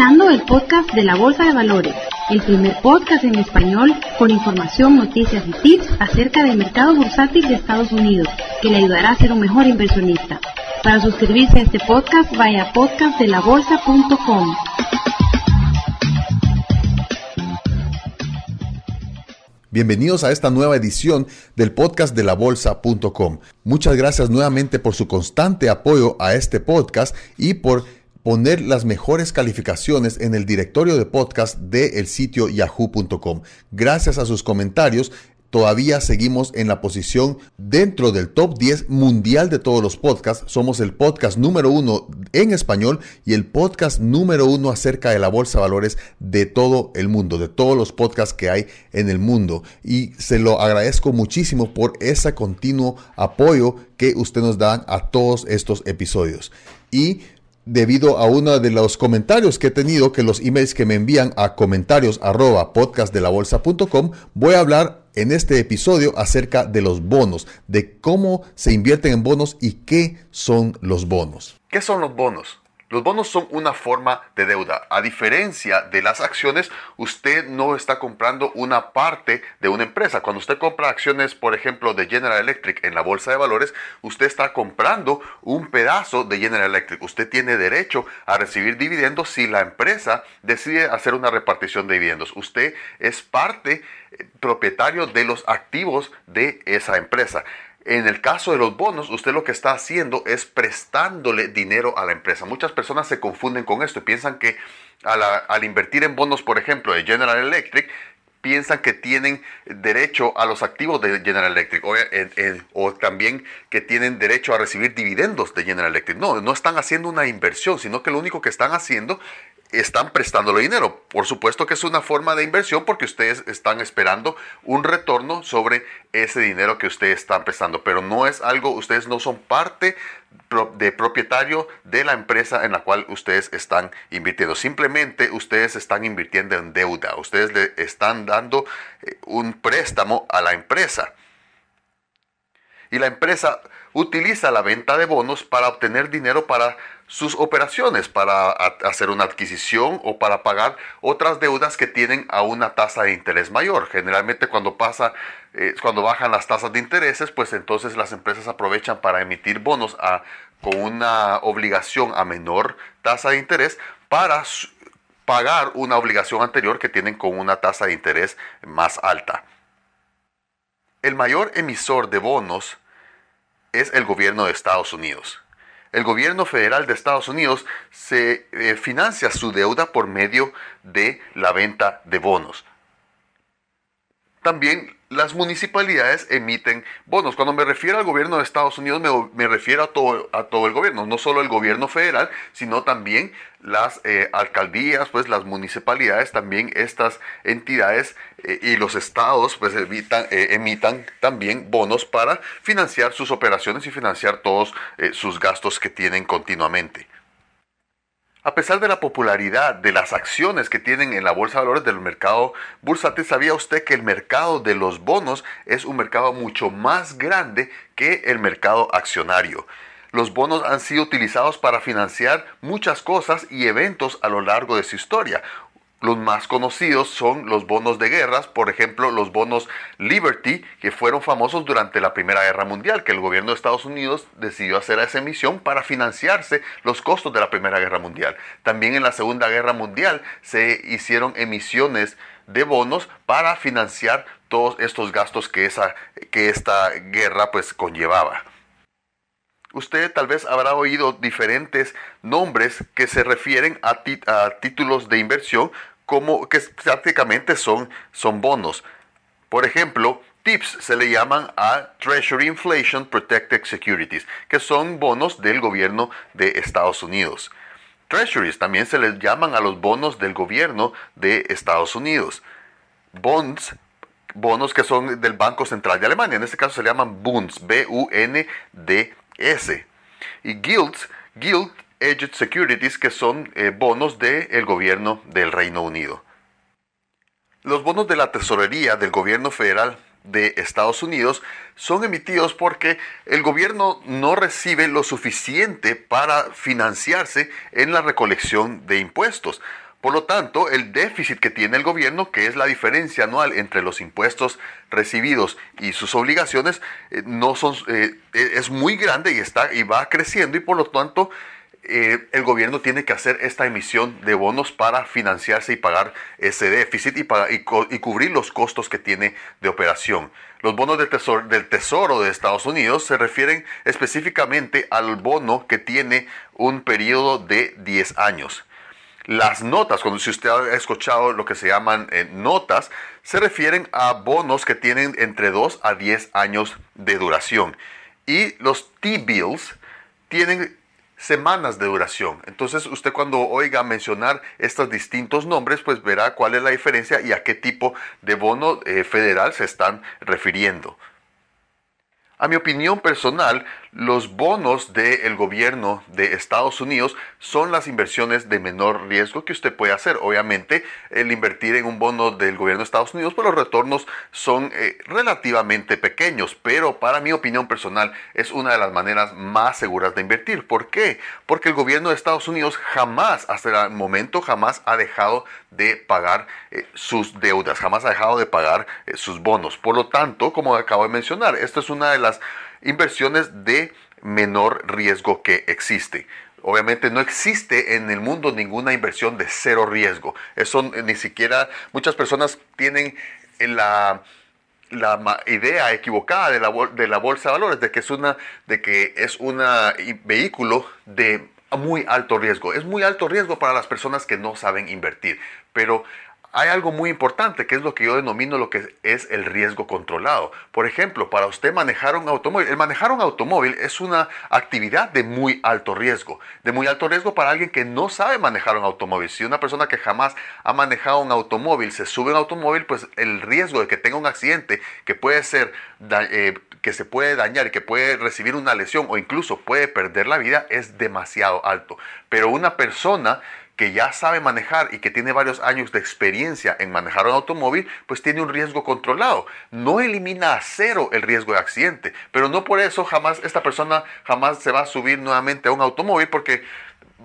escuchando el podcast de la Bolsa de Valores, el primer podcast en español con información, noticias y tips acerca del mercado bursátil de Estados Unidos, que le ayudará a ser un mejor inversionista. Para suscribirse a este podcast, vaya a podcastdelabolsa.com. Bienvenidos a esta nueva edición del podcast de la bolsa.com. Muchas gracias nuevamente por su constante apoyo a este podcast y por poner las mejores calificaciones en el directorio de podcast del sitio yahoo.com. Gracias a sus comentarios, todavía seguimos en la posición dentro del top 10 mundial de todos los podcasts. Somos el podcast número uno en español y el podcast número uno acerca de la bolsa de valores de todo el mundo, de todos los podcasts que hay en el mundo. Y se lo agradezco muchísimo por ese continuo apoyo que usted nos da a todos estos episodios. Y debido a uno de los comentarios que he tenido, que los emails que me envían a comentarios arroba podcastdelabolsa.com, voy a hablar en este episodio acerca de los bonos, de cómo se invierten en bonos y qué son los bonos. ¿Qué son los bonos? Los bonos son una forma de deuda. A diferencia de las acciones, usted no está comprando una parte de una empresa. Cuando usted compra acciones, por ejemplo, de General Electric en la bolsa de valores, usted está comprando un pedazo de General Electric. Usted tiene derecho a recibir dividendos si la empresa decide hacer una repartición de dividendos. Usted es parte eh, propietario de los activos de esa empresa. En el caso de los bonos, usted lo que está haciendo es prestándole dinero a la empresa. Muchas personas se confunden con esto y piensan que al, invertir en bonos, por ejemplo, de General Electric, piensan que tienen derecho a los activos de General Electric o, o, también que tienen derecho a recibir dividendos de General Electric. No, no están haciendo una inversión, sino que lo único que están haciendo están prestándole dinero. Por supuesto que es una forma de inversión porque ustedes están esperando un retorno sobre ese dinero que ustedes están prestando, pero no es algo, ustedes no son parte de propietario de la empresa en la cual ustedes están invirtiendo. Simplemente ustedes están invirtiendo en deuda, ustedes le están dando eh, un préstamo a la empresa. Y la empresa utiliza la venta de bonos para obtener dinero para sus operaciones para hacer una adquisición o para pagar otras deudas que tienen a una tasa de interés mayor. Generalmente cuando pasa, eh, cuando bajan las tasas de intereses, pues entonces las empresas aprovechan para emitir bonos a, con una obligación a menor tasa de interés para pagar una obligación anterior que tienen con una tasa de interés más alta. El mayor emisor de bonos es el gobierno de Estados Unidos el gobierno federal de Estados Unidos se eh, financia su deuda por medio de la venta de bonos. También las municipalidades emiten bonos. Cuando me refiero al gobierno de Estados Unidos, me, refiero a todo, a todo, el gobierno, no solo el gobierno federal, sino también las eh, alcaldías, pues las municipalidades, también estas entidades eh, y los estados, pues eh, emitan también bonos para financiar sus operaciones y financiar todos sus gastos que tienen continuamente. A pesar de la popularidad de las acciones que tienen en la bolsa de valores del mercado bursátil, ¿sabía usted que el mercado de los bonos es un mercado mucho más grande que el mercado accionario? Los bonos han sido utilizados para financiar muchas cosas y eventos a lo largo de su historia. Los más conocidos son los bonos de guerras, por ejemplo, los bonos Liberty, que fueron famosos durante la Primera Guerra Mundial, que el gobierno de Estados Unidos decidió hacer esa emisión para financiarse los costos de la Primera Guerra Mundial. También en la Segunda Guerra Mundial se hicieron emisiones de bonos para financiar todos estos gastos que, esa, que esta guerra pues conllevaba. Usted tal vez habrá oído diferentes nombres que se refieren a, a títulos de inversión como que prácticamente son, son bonos. Por ejemplo, TIPS se le llaman a Treasury Inflation Protected Securities, que son bonos del gobierno de Estados Unidos. Treasuries también se les llaman a los bonos del gobierno de Estados Unidos. Bonds, bonos que son del Banco Central de Alemania, en este caso se le llaman Bunds, B-U-N-D-S. Y Guilds, Guild Aged Securities, que son eh, bonos del gobierno del Reino Unido. Los bonos de la tesorería del gobierno federal de Estados Unidos son emitidos porque el gobierno no recibe lo suficiente para financiarse en la recolección de impuestos. Por lo tanto, el déficit que tiene el gobierno, que es la diferencia anual entre los impuestos recibidos y sus obligaciones, eh, no son, eh, es muy grande y, está, y va creciendo y por lo tanto eh, el gobierno tiene que hacer esta emisión de bonos para financiarse y pagar ese déficit y, y, cubrir los costos que tiene de operación. Los bonos del tesoro, del tesoro de Estados Unidos se refieren específicamente al bono que tiene un periodo de 10 años. Las notas, cuando si usted ha escuchado lo que se llaman eh, notas, se refieren a bonos que tienen entre 2 a 10 años de duración. Y los T-bills tienen semanas de duración. Entonces usted cuando oiga mencionar estos distintos nombres, pues verá cuál es la diferencia y a qué tipo de bono eh, federal se están refiriendo. A mi opinión personal, los bonos del gobierno de Estados Unidos son las inversiones de menor riesgo que usted puede hacer. Obviamente, el invertir en un bono del gobierno de Estados Unidos, pues los retornos son eh, relativamente pequeños, pero para mi opinión personal es una de las maneras más seguras de invertir. ¿Por qué? Porque el gobierno de Estados Unidos jamás, hasta el momento, jamás ha dejado de pagar eh, sus deudas, jamás ha dejado de pagar eh, sus bonos. Por lo tanto, como acabo de mencionar, esto es una de las inversiones de menor riesgo que existe. Obviamente no existe en el mundo ninguna inversión de cero riesgo. Eso ni siquiera muchas personas tienen la, la idea equivocada de la, de la bolsa de valores, de que es una, de que es un vehículo de muy alto riesgo. Es muy alto riesgo para las personas que no saben invertir. Pero hay algo muy importante que es lo que yo denomino lo que es el riesgo controlado. Por ejemplo, para usted manejar un automóvil, el manejar un automóvil es una actividad de muy alto riesgo, de muy alto riesgo para alguien que no sabe manejar un automóvil. Si una persona que jamás ha manejado un automóvil se sube a un automóvil, pues el riesgo de que tenga un accidente que puede ser eh, que se puede dañar y que puede recibir una lesión o incluso puede perder la vida es demasiado alto. Pero una persona que ya sabe manejar y que tiene varios años de experiencia en manejar un automóvil, pues tiene un riesgo controlado. No elimina a cero el riesgo de accidente, pero no por eso jamás esta persona jamás se va a subir nuevamente a un automóvil porque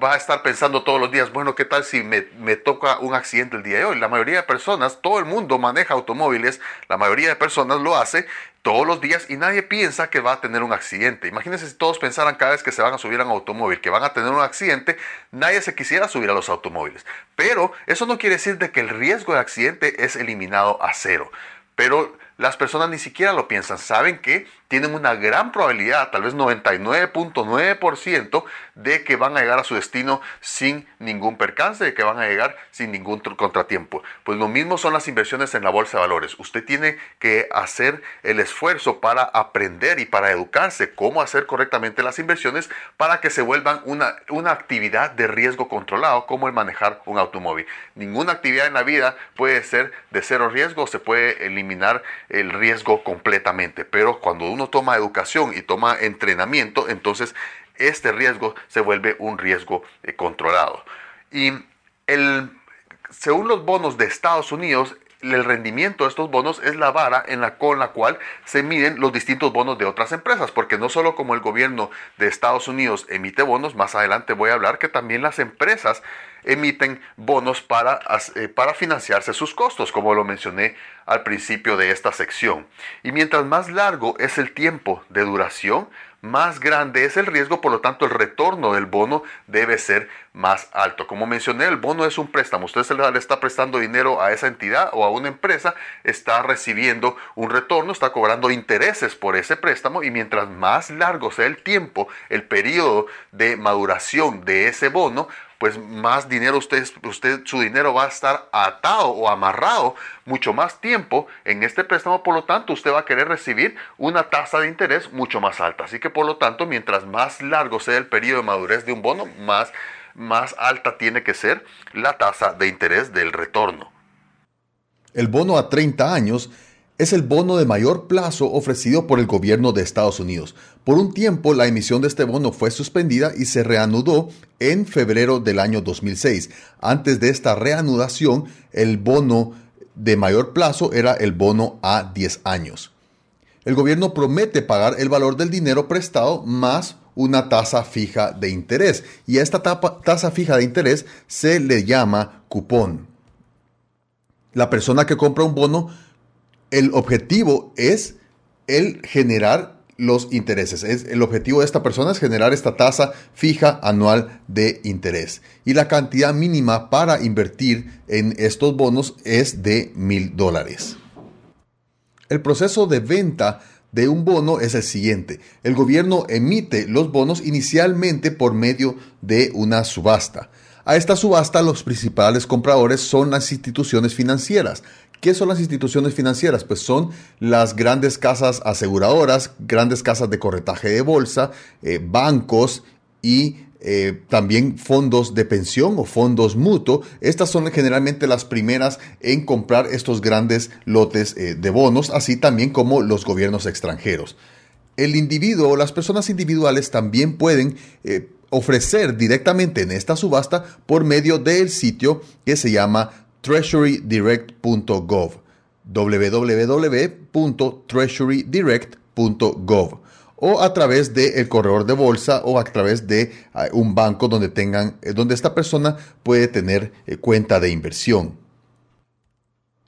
va a estar pensando todos los días, bueno, ¿qué tal si me, me, toca un accidente el día de hoy? La mayoría de personas, todo el mundo maneja automóviles, la mayoría de personas lo hace todos los días y nadie piensa que va a tener un accidente. Imagínense si todos pensaran cada vez que se van a subir a un automóvil que van a tener un accidente, nadie se quisiera subir a los automóviles. Pero eso no quiere decir de que el riesgo de accidente es eliminado a cero. Pero las personas ni siquiera lo piensan. Saben que tienen una gran probabilidad, tal vez 99.9%, de que van a llegar a su destino sin ningún percance, de que van a llegar sin ningún contratiempo. Pues lo mismo son las inversiones en la bolsa de valores. Usted tiene que hacer el esfuerzo para aprender y para educarse cómo hacer correctamente las inversiones para que se vuelvan una, una actividad de riesgo controlado, como el manejar un automóvil. Ninguna actividad en la vida puede ser de cero riesgo, se puede eliminar el riesgo completamente, pero cuando uno toma educación y toma entrenamiento, entonces este riesgo se vuelve un riesgo eh, controlado. Y el, según los bonos de Estados Unidos, el rendimiento de estos bonos es la vara en la, con la cual se miden los distintos bonos de otras empresas, porque no solo como el gobierno de Estados Unidos emite bonos, más adelante voy a hablar que también las empresas emiten bonos para, eh, para financiarse sus costos, como lo mencioné al principio de esta sección. Y mientras más largo es el tiempo de duración, más grande es el riesgo, por lo tanto el retorno del bono debe ser más alto. Como mencioné, el bono es un préstamo. Usted le está prestando dinero a esa entidad o a una empresa, está recibiendo un retorno, está cobrando intereses por ese préstamo y mientras más largo sea el tiempo, el periodo de maduración de ese bono, pues más dinero usted, usted, su dinero va a estar atado o amarrado mucho más tiempo en este préstamo, por lo tanto usted va a querer recibir una tasa de interés mucho más alta. Así que por lo tanto, mientras más largo sea el periodo de madurez de un bono, más, más alta tiene que ser la tasa de interés del retorno. El bono a 30 años es el bono de mayor plazo ofrecido por el gobierno de Estados Unidos. Por un tiempo la emisión de este bono fue suspendida y se reanudó en febrero del año 2006. Antes de esta reanudación, el bono de mayor plazo era el bono a 10 años. El gobierno promete pagar el valor del dinero prestado más una tasa fija de interés. Y a esta tasa fija de interés se le llama cupón. La persona que compra un bono, el objetivo es el generar los intereses. Es, el objetivo de esta persona es generar esta tasa fija anual de interés. Y la cantidad mínima para invertir en estos bonos es de mil dólares. El proceso de venta de un bono es el siguiente. El gobierno emite los bonos inicialmente por medio de una subasta. A esta subasta los principales compradores son las instituciones financieras. ¿Qué son las instituciones financieras? Pues son las grandes casas aseguradoras, grandes casas de corretaje de bolsa, eh, bancos y eh, también fondos de pensión o fondos mutuo. Estas son generalmente las primeras en comprar estos grandes lotes eh, de bonos, así también como los gobiernos extranjeros. El individuo o las personas individuales también pueden ofrecer directamente en esta subasta por medio del sitio que se llama treasurydirect.gov www.treasurydirect.gov o a través del corredor de bolsa o a través de ah, un banco donde tengan eh, donde esta persona puede tener eh, cuenta de inversión.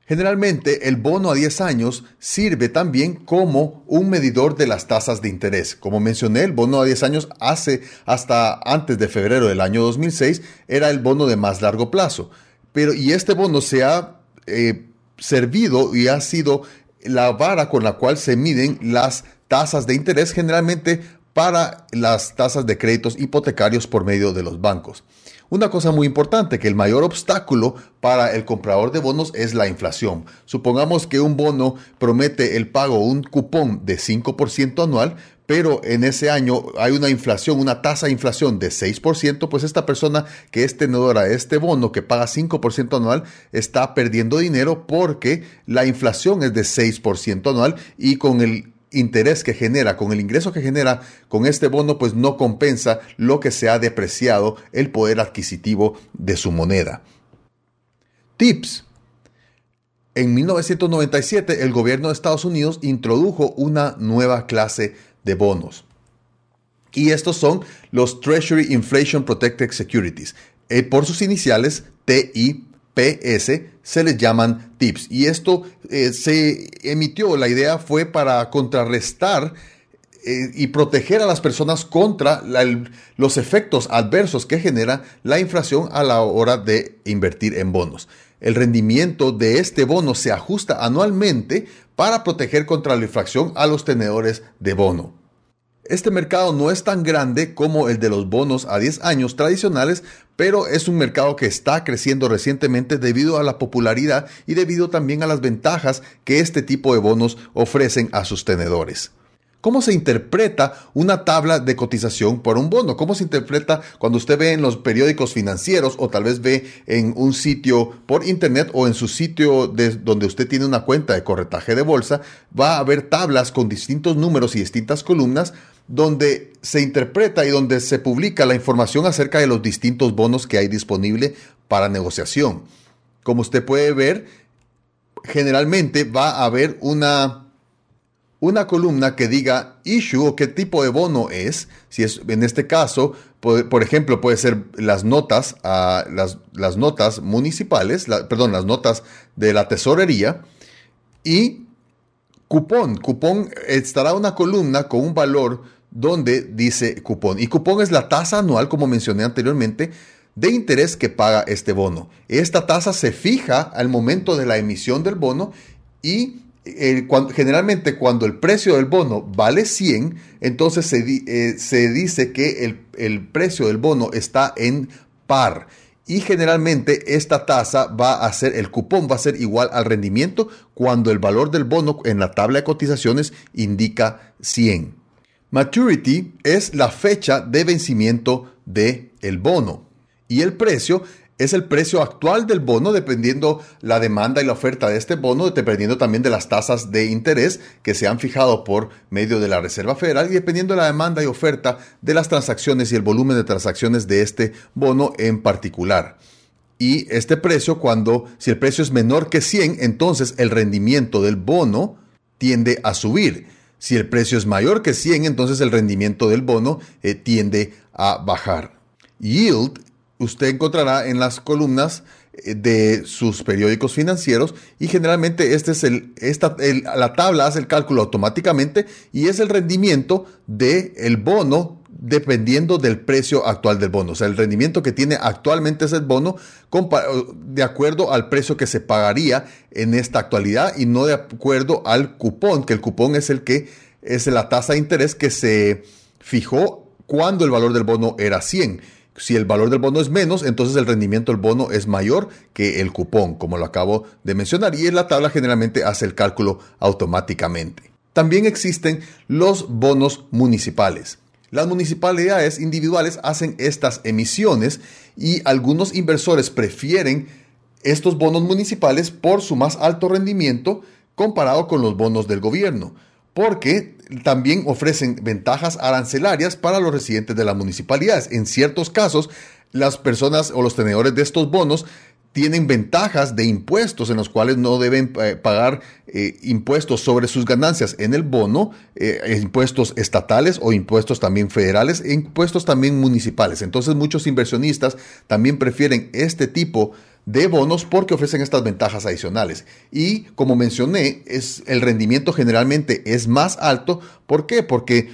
Generalmente el bono a 10 años sirve también como un medidor de las tasas de interés. Como mencioné, el bono a 10 años hace hasta antes de febrero del año 2006 era el bono de más largo plazo. Pero y este bono se ha eh, servido y ha sido la vara con la cual se miden las tasas de interés generalmente para las tasas de créditos hipotecarios por medio de los bancos. Una cosa muy importante, que el mayor obstáculo para el comprador de bonos es la inflación. Supongamos que un bono promete el pago, un cupón de 5% anual, pero en ese año hay una inflación, una tasa de inflación de 6%, pues esta persona que es tenedora de este bono que paga 5% anual está perdiendo dinero porque la inflación es de 6% anual y con el interés que genera, con el ingreso que genera con este bono, pues no compensa lo que se ha depreciado el poder adquisitivo de su moneda. Tips. En 1997 el gobierno de Estados Unidos introdujo una nueva clase de bonos. Y estos son los Treasury Inflation Protected Securities. Eh, por sus iniciales, TI PS se les llaman TIPS. Y esto eh, se emitió, la idea fue para contrarrestar eh, y proteger a las personas contra los efectos adversos que genera la inflación a la hora de invertir en bonos. El rendimiento de este bono se ajusta anualmente para proteger contra la inflación a los tenedores de bono. Este mercado no es tan grande como el de los bonos a 10 años tradicionales, pero es un mercado que está creciendo recientemente debido a la popularidad y debido también a las ventajas que este tipo de bonos ofrecen a sus tenedores. ¿Cómo se interpreta una tabla de cotización por un bono? ¿Cómo se interpreta cuando usted ve en los periódicos financieros o tal vez ve en un sitio por internet o en su sitio de donde usted tiene una cuenta de corretaje de bolsa? Va a haber tablas con distintos números y distintas columnas donde se interpreta y donde se publica la información acerca de los distintos bonos que hay disponible para negociación. Como usted puede ver, generalmente va a haber una, una columna que diga issue o qué tipo de bono es. Si es en este caso, por, ejemplo, puede ser las notas, las, notas municipales, perdón, las notas de la tesorería y cupón. Cupón estará una columna con un valor donde dice cupón. Y cupón es la tasa anual, como mencioné anteriormente, de interés que paga este bono. Esta tasa se fija al momento de la emisión del bono y generalmente cuando el precio del bono vale 100, entonces se, eh, se dice que el, el precio del bono está en par y generalmente esta tasa va a ser, el cupón va a ser igual al rendimiento cuando el valor del bono en la tabla de cotizaciones indica 100. Maturity es la fecha de vencimiento del el bono y el precio es el precio actual del bono dependiendo la demanda y la oferta de este bono, dependiendo también de las tasas de interés que se han fijado por medio de la Reserva Federal y dependiendo de la demanda y oferta de las transacciones y el volumen de transacciones de este bono en particular. Y este precio, cuando si el precio es menor que 100, entonces el rendimiento del bono tiende a subir. Si el precio es mayor que 100, entonces el rendimiento del bono eh, tiende a bajar. Yield, usted encontrará en las columnas eh, de sus periódicos financieros y generalmente este es el, esta, la tabla hace el cálculo automáticamente y es el rendimiento del el bono dependiendo del precio actual del bono. O sea, el rendimiento que tiene actualmente ese bono de acuerdo al precio que se pagaría en esta actualidad y no de acuerdo al cupón, que el cupón es el que es la tasa de interés que se fijó cuando el valor del bono era 100. Si el valor del bono es menos, entonces el rendimiento del bono es mayor que el cupón, como lo acabo de mencionar, y en la tabla generalmente hace el cálculo automáticamente. También existen los bonos municipales. Las municipalidades individuales hacen estas emisiones y algunos inversores prefieren estos bonos municipales por su más alto rendimiento comparado con los bonos del gobierno, porque también ofrecen ventajas arancelarias para los residentes de las municipalidades. En ciertos casos, las personas o los tenedores de estos bonos tienen ventajas de impuestos en los cuales no deben eh, pagar eh, impuestos sobre sus ganancias en el bono, eh, impuestos estatales o impuestos también federales e impuestos también municipales. Entonces muchos inversionistas también prefieren este tipo de bonos porque ofrecen estas ventajas adicionales. Y como mencioné, es, el rendimiento generalmente es más alto. ¿Por qué? Porque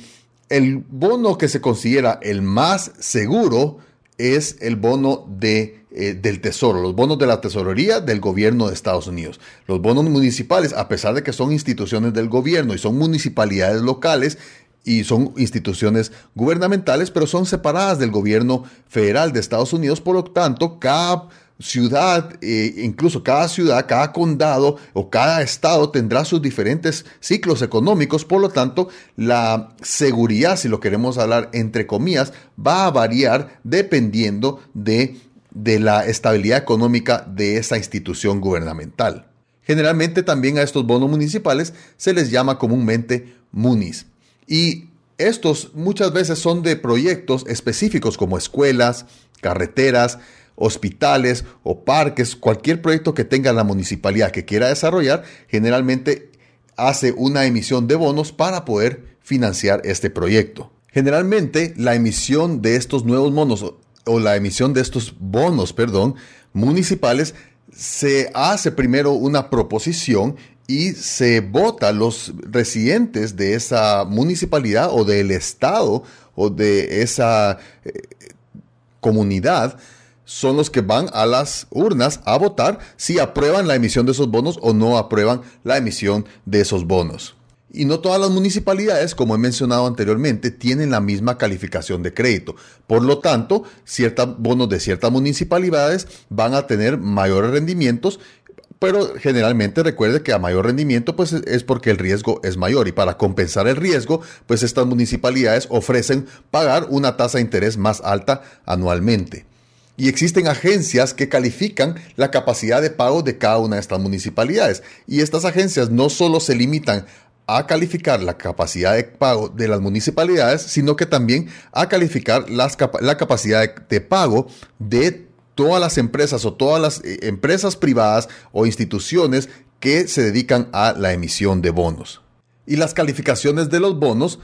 el bono que se considera el más seguro es el bono de eh, del Tesoro, los bonos de la tesorería del gobierno de Estados Unidos. Los bonos municipales, a pesar de que son instituciones del gobierno y son municipalidades locales, y son instituciones gubernamentales, pero son separadas del gobierno federal de Estados Unidos. Por lo tanto, cada ciudad, eh, incluso cada ciudad, cada condado o cada estado tendrá sus diferentes ciclos económicos. Por lo tanto, la seguridad, si lo queremos hablar entre comillas, va a variar dependiendo de de la estabilidad económica de esa institución gubernamental. Generalmente también a estos bonos municipales se les llama comúnmente MUNIS. Y estos muchas veces son de proyectos específicos como escuelas, carreteras, hospitales o parques, cualquier proyecto que tenga la municipalidad que quiera desarrollar, generalmente hace una emisión de bonos para poder financiar este proyecto. Generalmente la emisión de estos nuevos bonos o la emisión de estos bonos, perdón, municipales, se hace primero una proposición y se vota los residentes de esa municipalidad o del estado o de esa eh, comunidad son los que van a las urnas a votar si aprueban la emisión de esos bonos o no aprueban la emisión de esos bonos. Y no todas las municipalidades, como he mencionado anteriormente, tienen la misma calificación de crédito. Por lo tanto, ciertos bonos de ciertas municipalidades van a tener mayores rendimientos, pero generalmente recuerde que a mayor rendimiento pues es porque el riesgo es mayor y para compensar el riesgo, pues estas municipalidades ofrecen pagar una tasa de interés más alta anualmente. Y existen agencias que califican la capacidad de pago de cada una de estas municipalidades. Y estas agencias no solo se limitan a calificar la capacidad de pago de las municipalidades, sino que también a calificar la capacidad de, pago de todas las empresas o todas las eh, empresas privadas o instituciones que se dedican a la emisión de bonos. Y las calificaciones de los bonos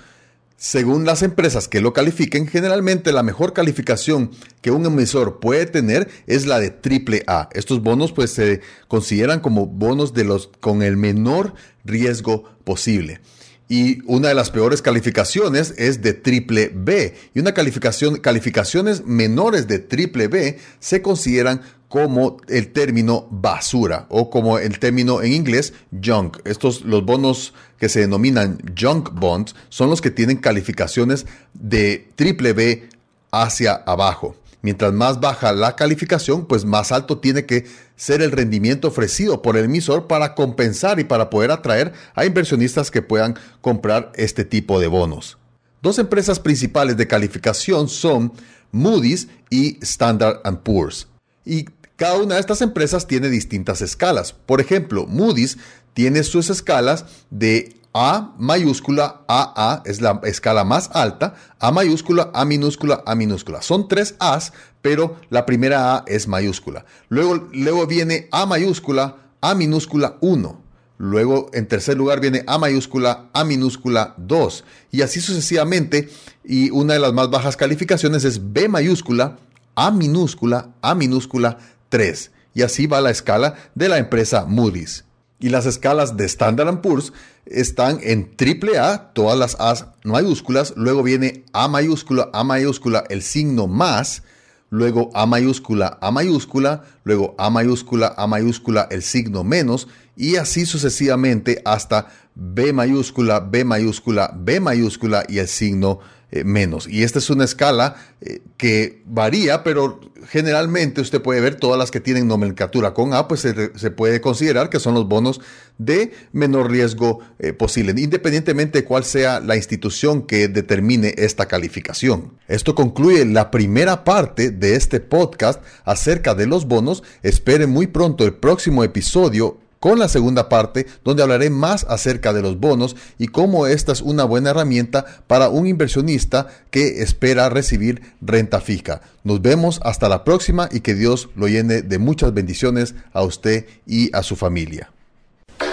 según las empresas que lo califiquen, generalmente la mejor calificación que un emisor puede tener es la de triple A. Estos bonos pues se consideran como bonos de los con el menor riesgo posible. Y una de las peores calificaciones es de triple B. Y una calificación, calificaciones menores de triple B se consideran como el término basura o como el término en inglés junk. Estos, los bonos que se denominan junk bonds, son los que tienen calificaciones de triple B hacia abajo. Mientras más baja la calificación, pues más alto tiene que ser el rendimiento ofrecido por el emisor para compensar y para poder atraer a inversionistas que puedan comprar este tipo de bonos. Dos empresas principales de calificación son Moody's y Standard Poor's. Y cada una de estas empresas tiene distintas escalas. Por ejemplo, Moody's tiene sus escalas de A mayúscula, AA es la escala más alta, A mayúscula, A minúscula, A minúscula. Son tres A's, pero la primera A es mayúscula. Luego, luego viene A mayúscula, A minúscula 1. luego en tercer lugar viene A mayúscula, A minúscula 2 y así sucesivamente y una de las más bajas calificaciones es B mayúscula, A minúscula, A minúscula 3 y así va la escala de la empresa Moody's. Y las escalas de Standard Poor's están en triple A, todas las A mayúsculas, luego viene A mayúscula, A mayúscula, el signo más, luego A mayúscula, A mayúscula, luego A mayúscula, A mayúscula, el signo menos, y así sucesivamente hasta B mayúscula, B mayúscula, B mayúscula y el signo eh, menos. Y esta es una escala eh, que varía, pero generalmente usted puede ver todas las que tienen nomenclatura con A, pues se, puede considerar que son los bonos de menor riesgo eh, posible, independientemente de cuál sea la institución que determine esta calificación. Esto concluye la primera parte de este podcast acerca de los bonos. Espere muy pronto el próximo episodio con la segunda parte donde hablaré más acerca de los bonos y cómo esta es una buena herramienta para un inversionista que espera recibir renta fija. Nos vemos hasta la próxima y que Dios lo llene de muchas bendiciones a usted y a su familia.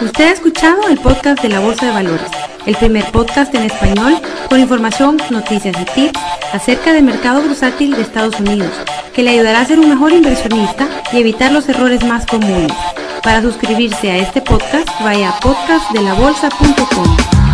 Usted ha escuchado el podcast de la Bolsa de Valores, el primer podcast en español con información, noticias y tips acerca del mercado bursátil de Estados Unidos, que le ayudará a ser un mejor inversionista y evitar los errores más comunes. Para suscribirse a este podcast, vaya a podcastdelabolsa.com.